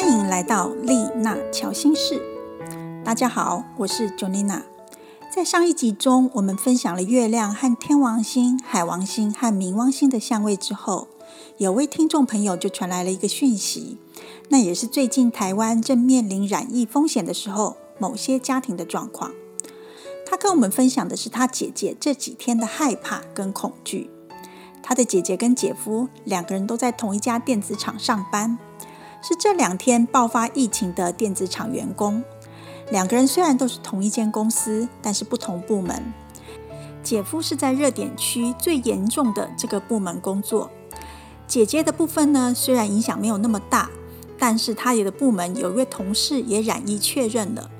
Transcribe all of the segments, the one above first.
欢迎来到丽娜乔心事。大家好，我是 Jonina。在上一集中，我们分享了月亮和天王星、海王星和冥王星的相位之后，有位听众朋友就传来了一个讯息，那也是最近台湾正面临染疫风险的时候，某些家庭的状况。他跟我们分享的是他姐姐这几天的害怕跟恐惧。他的姐姐跟姐夫两个人都在同一家电子厂上班。是这两天爆发疫情的电子厂员工，两个人虽然都是同一间公司，但是不同部门。姐夫是在热点区最严重的这个部门工作，姐姐的部分呢，虽然影响没有那么大，但是他的部门有一位同事也染疫确认了。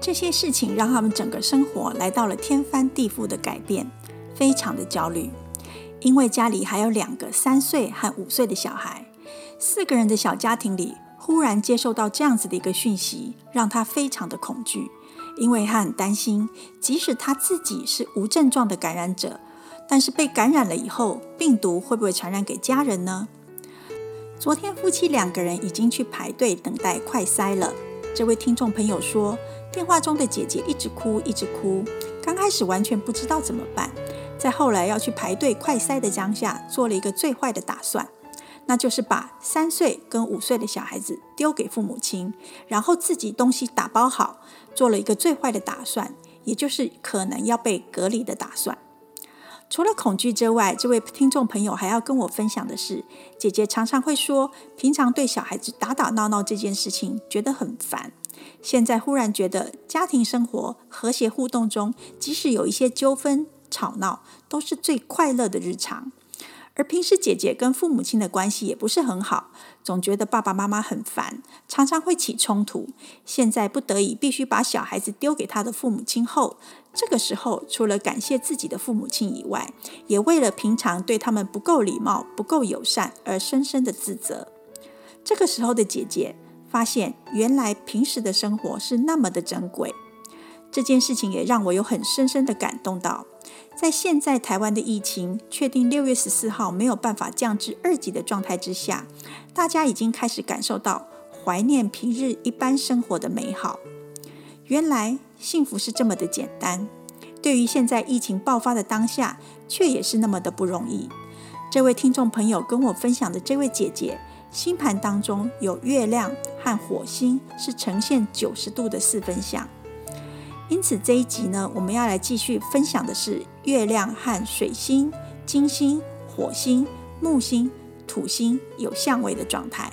这些事情让他们整个生活来到了天翻地覆的改变，非常的焦虑，因为家里还有两个三岁和五岁的小孩。四个人的小家庭里，忽然接受到这样子的一个讯息，让他非常的恐惧，因为他很担心，即使他自己是无症状的感染者，但是被感染了以后，病毒会不会传染给家人呢？昨天夫妻两个人已经去排队等待快筛了。这位听众朋友说，电话中的姐姐一直哭，一直哭，刚开始完全不知道怎么办，在后来要去排队快筛的当下，做了一个最坏的打算。那就是把三岁跟五岁的小孩子丢给父母亲，然后自己东西打包好，做了一个最坏的打算，也就是可能要被隔离的打算。除了恐惧之外，这位听众朋友还要跟我分享的是，姐姐常常会说，平常对小孩子打打闹闹这件事情觉得很烦，现在忽然觉得家庭生活和谐互动中，即使有一些纠纷吵闹，都是最快乐的日常。而平时姐姐跟父母亲的关系也不是很好，总觉得爸爸妈妈很烦，常常会起冲突。现在不得已必须把小孩子丢给他的父母亲后，这个时候除了感谢自己的父母亲以外，也为了平常对他们不够礼貌、不够友善而深深的自责。这个时候的姐姐发现，原来平时的生活是那么的珍贵。这件事情也让我有很深深的感动到。在现在台湾的疫情确定六月十四号没有办法降至二级的状态之下，大家已经开始感受到怀念平日一般生活的美好。原来幸福是这么的简单，对于现在疫情爆发的当下，却也是那么的不容易。这位听众朋友跟我分享的这位姐姐，星盘当中有月亮和火星是呈现九十度的四分相。因此这一集呢，我们要来继续分享的是月亮和水星、金星、火星、木星、土星有相位的状态。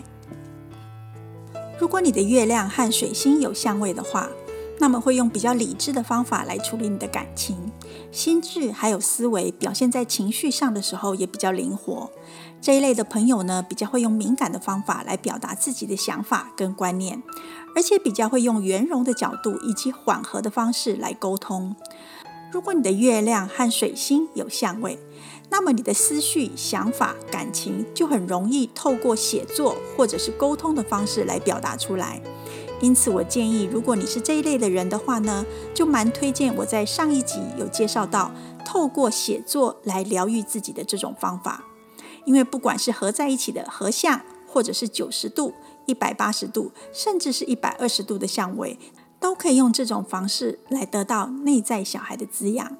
如果你的月亮和水星有相位的话，那么会用比较理智的方法来处理你的感情，心智还有思维表现在情绪上的时候也比较灵活。这一类的朋友呢，比较会用敏感的方法来表达自己的想法跟观念，而且比较会用圆融的角度以及缓和的方式来沟通。如果你的月亮和水星有相位，那么你的思绪、想法、感情就很容易透过写作或者是沟通的方式来表达出来。因此，我建议，如果你是这一类的人的话呢，就蛮推荐我在上一集有介绍到，透过写作来疗愈自己的这种方法。因为不管是合在一起的合相，或者是九十度、一百八十度，甚至是一百二十度的相位，都可以用这种方式来得到内在小孩的滋养。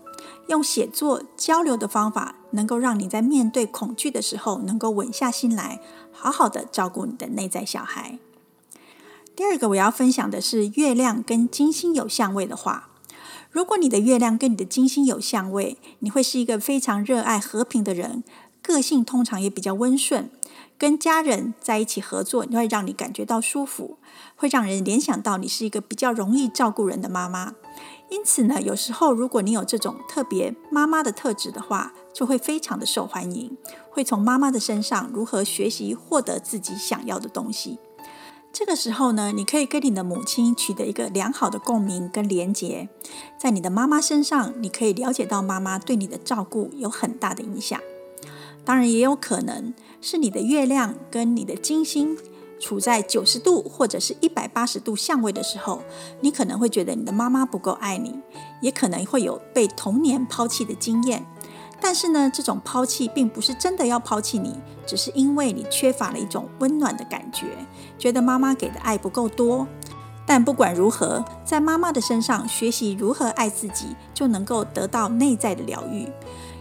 用写作交流的方法，能够让你在面对恐惧的时候，能够稳下心来，好好的照顾你的内在小孩。第二个我要分享的是，月亮跟金星有相位的话，如果你的月亮跟你的金星有相位，你会是一个非常热爱和平的人，个性通常也比较温顺，跟家人在一起合作，你会让你感觉到舒服，会让人联想到你是一个比较容易照顾人的妈妈。因此呢，有时候如果你有这种特别妈妈的特质的话，就会非常的受欢迎，会从妈妈的身上如何学习获得自己想要的东西。这个时候呢，你可以跟你的母亲取得一个良好的共鸣跟连结，在你的妈妈身上，你可以了解到妈妈对你的照顾有很大的影响。当然，也有可能是你的月亮跟你的金星处在九十度或者是一百八十度相位的时候，你可能会觉得你的妈妈不够爱你，也可能会有被童年抛弃的经验。但是呢，这种抛弃并不是真的要抛弃你，只是因为你缺乏了一种温暖的感觉，觉得妈妈给的爱不够多。但不管如何，在妈妈的身上学习如何爱自己，就能够得到内在的疗愈。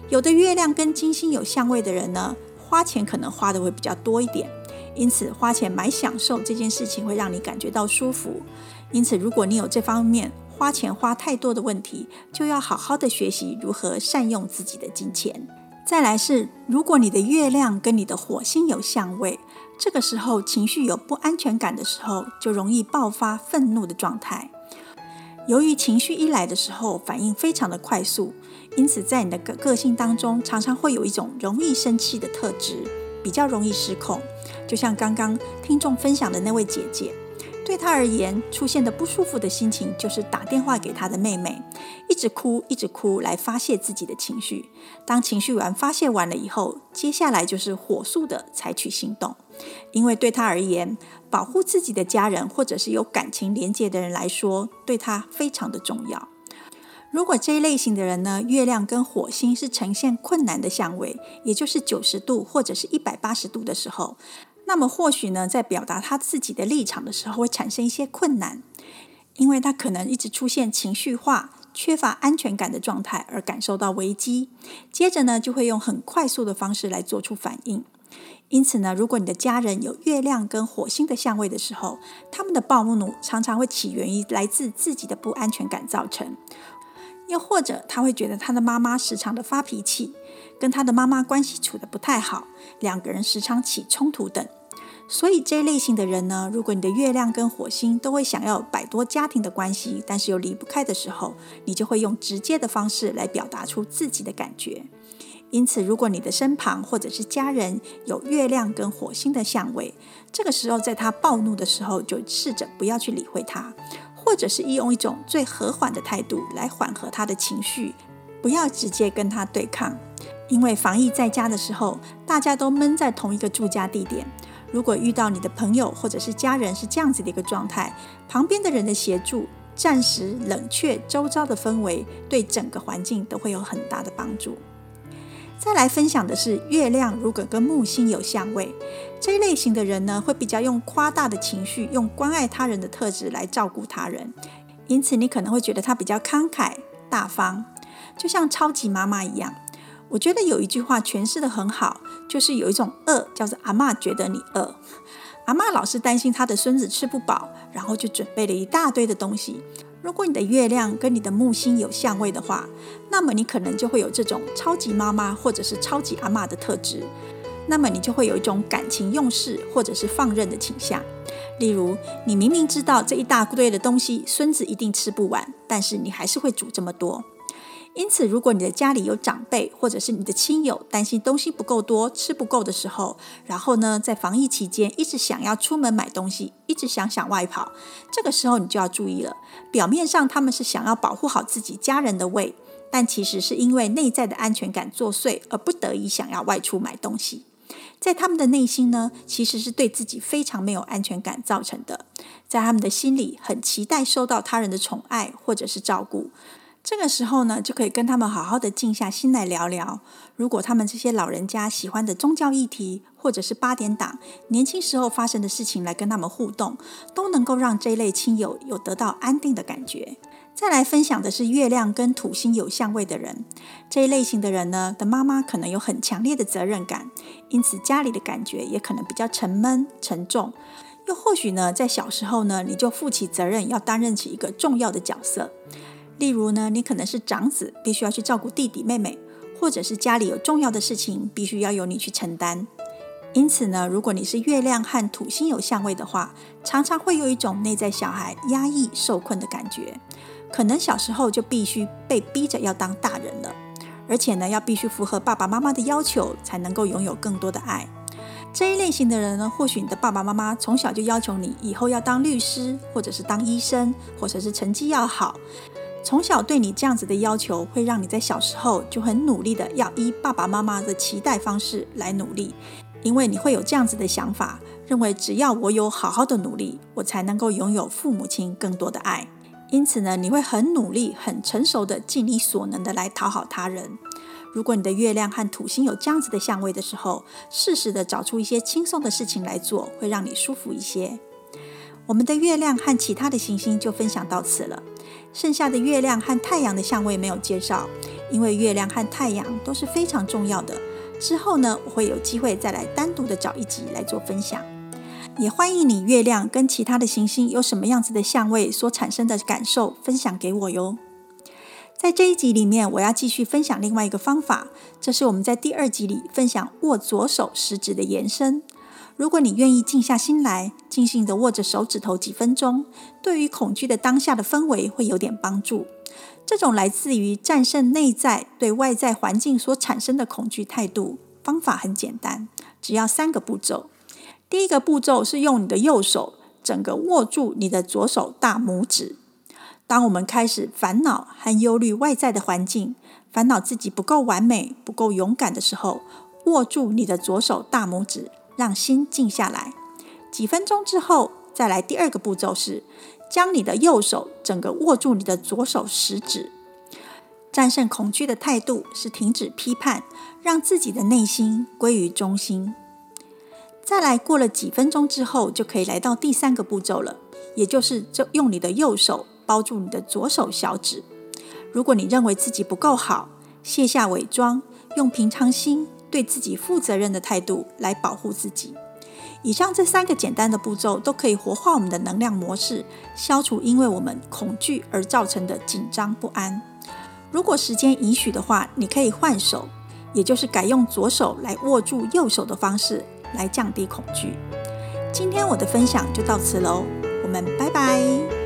有的月亮跟金星有相位的人呢，花钱可能花的会比较多一点，因此花钱买享受这件事情会让你感觉到舒服。因此，如果你有这方面花钱花太多的问题，就要好好的学习如何善用自己的金钱。再来是，如果你的月亮跟你的火星有相位。这个时候，情绪有不安全感的时候，就容易爆发愤怒的状态。由于情绪一来的时候，反应非常的快速，因此在你的个个性当中，常常会有一种容易生气的特质，比较容易失控。就像刚刚听众分享的那位姐姐。对他而言，出现的不舒服的心情就是打电话给他的妹妹，一直哭，一直哭来发泄自己的情绪。当情绪完发泄完了以后，接下来就是火速的采取行动，因为对他而言，保护自己的家人或者是有感情连接的人来说，对他非常的重要。如果这一类型的人呢，月亮跟火星是呈现困难的相位，也就是九十度或者是一百八十度的时候。那么或许呢，在表达他自己的立场的时候，会产生一些困难，因为他可能一直出现情绪化、缺乏安全感的状态，而感受到危机，接着呢，就会用很快速的方式来做出反应。因此呢，如果你的家人有月亮跟火星的相位的时候，他们的暴怒常常会起源于来自自己的不安全感造成，又或者他会觉得他的妈妈时常的发脾气，跟他的妈妈关系处的不太好，两个人时常起冲突等。所以这类型的人呢，如果你的月亮跟火星都会想要摆脱家庭的关系，但是又离不开的时候，你就会用直接的方式来表达出自己的感觉。因此，如果你的身旁或者是家人有月亮跟火星的相位，这个时候在他暴怒的时候，就试着不要去理会他，或者是用一种最和缓的态度来缓和他的情绪，不要直接跟他对抗。因为防疫在家的时候，大家都闷在同一个住家地点。如果遇到你的朋友或者是家人是这样子的一个状态，旁边的人的协助，暂时冷却周遭的氛围，对整个环境都会有很大的帮助。再来分享的是，月亮如果跟木星有相位，这一类型的人呢，会比较用夸大的情绪，用关爱他人的特质来照顾他人，因此你可能会觉得他比较慷慨大方，就像超级妈妈一样。我觉得有一句话诠释的很好，就是有一种饿叫做阿妈觉得你饿，阿妈老是担心她的孙子吃不饱，然后就准备了一大堆的东西。如果你的月亮跟你的木星有相位的话，那么你可能就会有这种超级妈妈或者是超级阿妈的特质。那么你就会有一种感情用事或者是放任的倾向。例如，你明明知道这一大堆的东西孙子一定吃不完，但是你还是会煮这么多。因此，如果你的家里有长辈或者是你的亲友担心东西不够多、吃不够的时候，然后呢，在防疫期间一直想要出门买东西，一直想想外跑，这个时候你就要注意了。表面上他们是想要保护好自己家人的胃，但其实是因为内在的安全感作祟而不得已想要外出买东西。在他们的内心呢，其实是对自己非常没有安全感造成的，在他们的心里很期待受到他人的宠爱或者是照顾。这个时候呢，就可以跟他们好好的静下心来聊聊。如果他们这些老人家喜欢的宗教议题，或者是八点档年轻时候发生的事情来跟他们互动，都能够让这一类亲友有得到安定的感觉。再来分享的是月亮跟土星有相位的人，这一类型的人呢，的妈妈可能有很强烈的责任感，因此家里的感觉也可能比较沉闷沉重。又或许呢，在小时候呢，你就负起责任，要担任起一个重要的角色。例如呢，你可能是长子，必须要去照顾弟弟妹妹，或者是家里有重要的事情，必须要由你去承担。因此呢，如果你是月亮和土星有相位的话，常常会有一种内在小孩压抑受困的感觉，可能小时候就必须被逼着要当大人了，而且呢，要必须符合爸爸妈妈的要求，才能够拥有更多的爱。这一类型的人呢，或许你的爸爸妈妈从小就要求你以后要当律师，或者是当医生，或者是成绩要好。从小对你这样子的要求，会让你在小时候就很努力的要依爸爸妈妈的期待方式来努力，因为你会有这样子的想法，认为只要我有好好的努力，我才能够拥有父母亲更多的爱。因此呢，你会很努力、很成熟的尽你所能的来讨好他人。如果你的月亮和土星有这样子的相位的时候，适时的找出一些轻松的事情来做，会让你舒服一些。我们的月亮和其他的行星就分享到此了，剩下的月亮和太阳的相位没有介绍，因为月亮和太阳都是非常重要的。之后呢，我会有机会再来单独的找一集来做分享。也欢迎你月亮跟其他的行星有什么样子的相位所产生的感受分享给我哟。在这一集里面，我要继续分享另外一个方法，这是我们在第二集里分享握左手食指的延伸。如果你愿意静下心来，静静的握着手指头几分钟，对于恐惧的当下的氛围会有点帮助。这种来自于战胜内在对外在环境所产生的恐惧态度，方法很简单，只要三个步骤。第一个步骤是用你的右手整个握住你的左手大拇指。当我们开始烦恼和忧虑外在的环境，烦恼自己不够完美、不够勇敢的时候，握住你的左手大拇指。让心静下来，几分钟之后再来。第二个步骤是将你的右手整个握住你的左手食指。战胜恐惧的态度是停止批判，让自己的内心归于中心。再来，过了几分钟之后，就可以来到第三个步骤了，也就是就用你的右手包住你的左手小指。如果你认为自己不够好，卸下伪装，用平常心。对自己负责任的态度来保护自己。以上这三个简单的步骤都可以活化我们的能量模式，消除因为我们恐惧而造成的紧张不安。如果时间允许的话，你可以换手，也就是改用左手来握住右手的方式来降低恐惧。今天我的分享就到此喽，我们拜拜。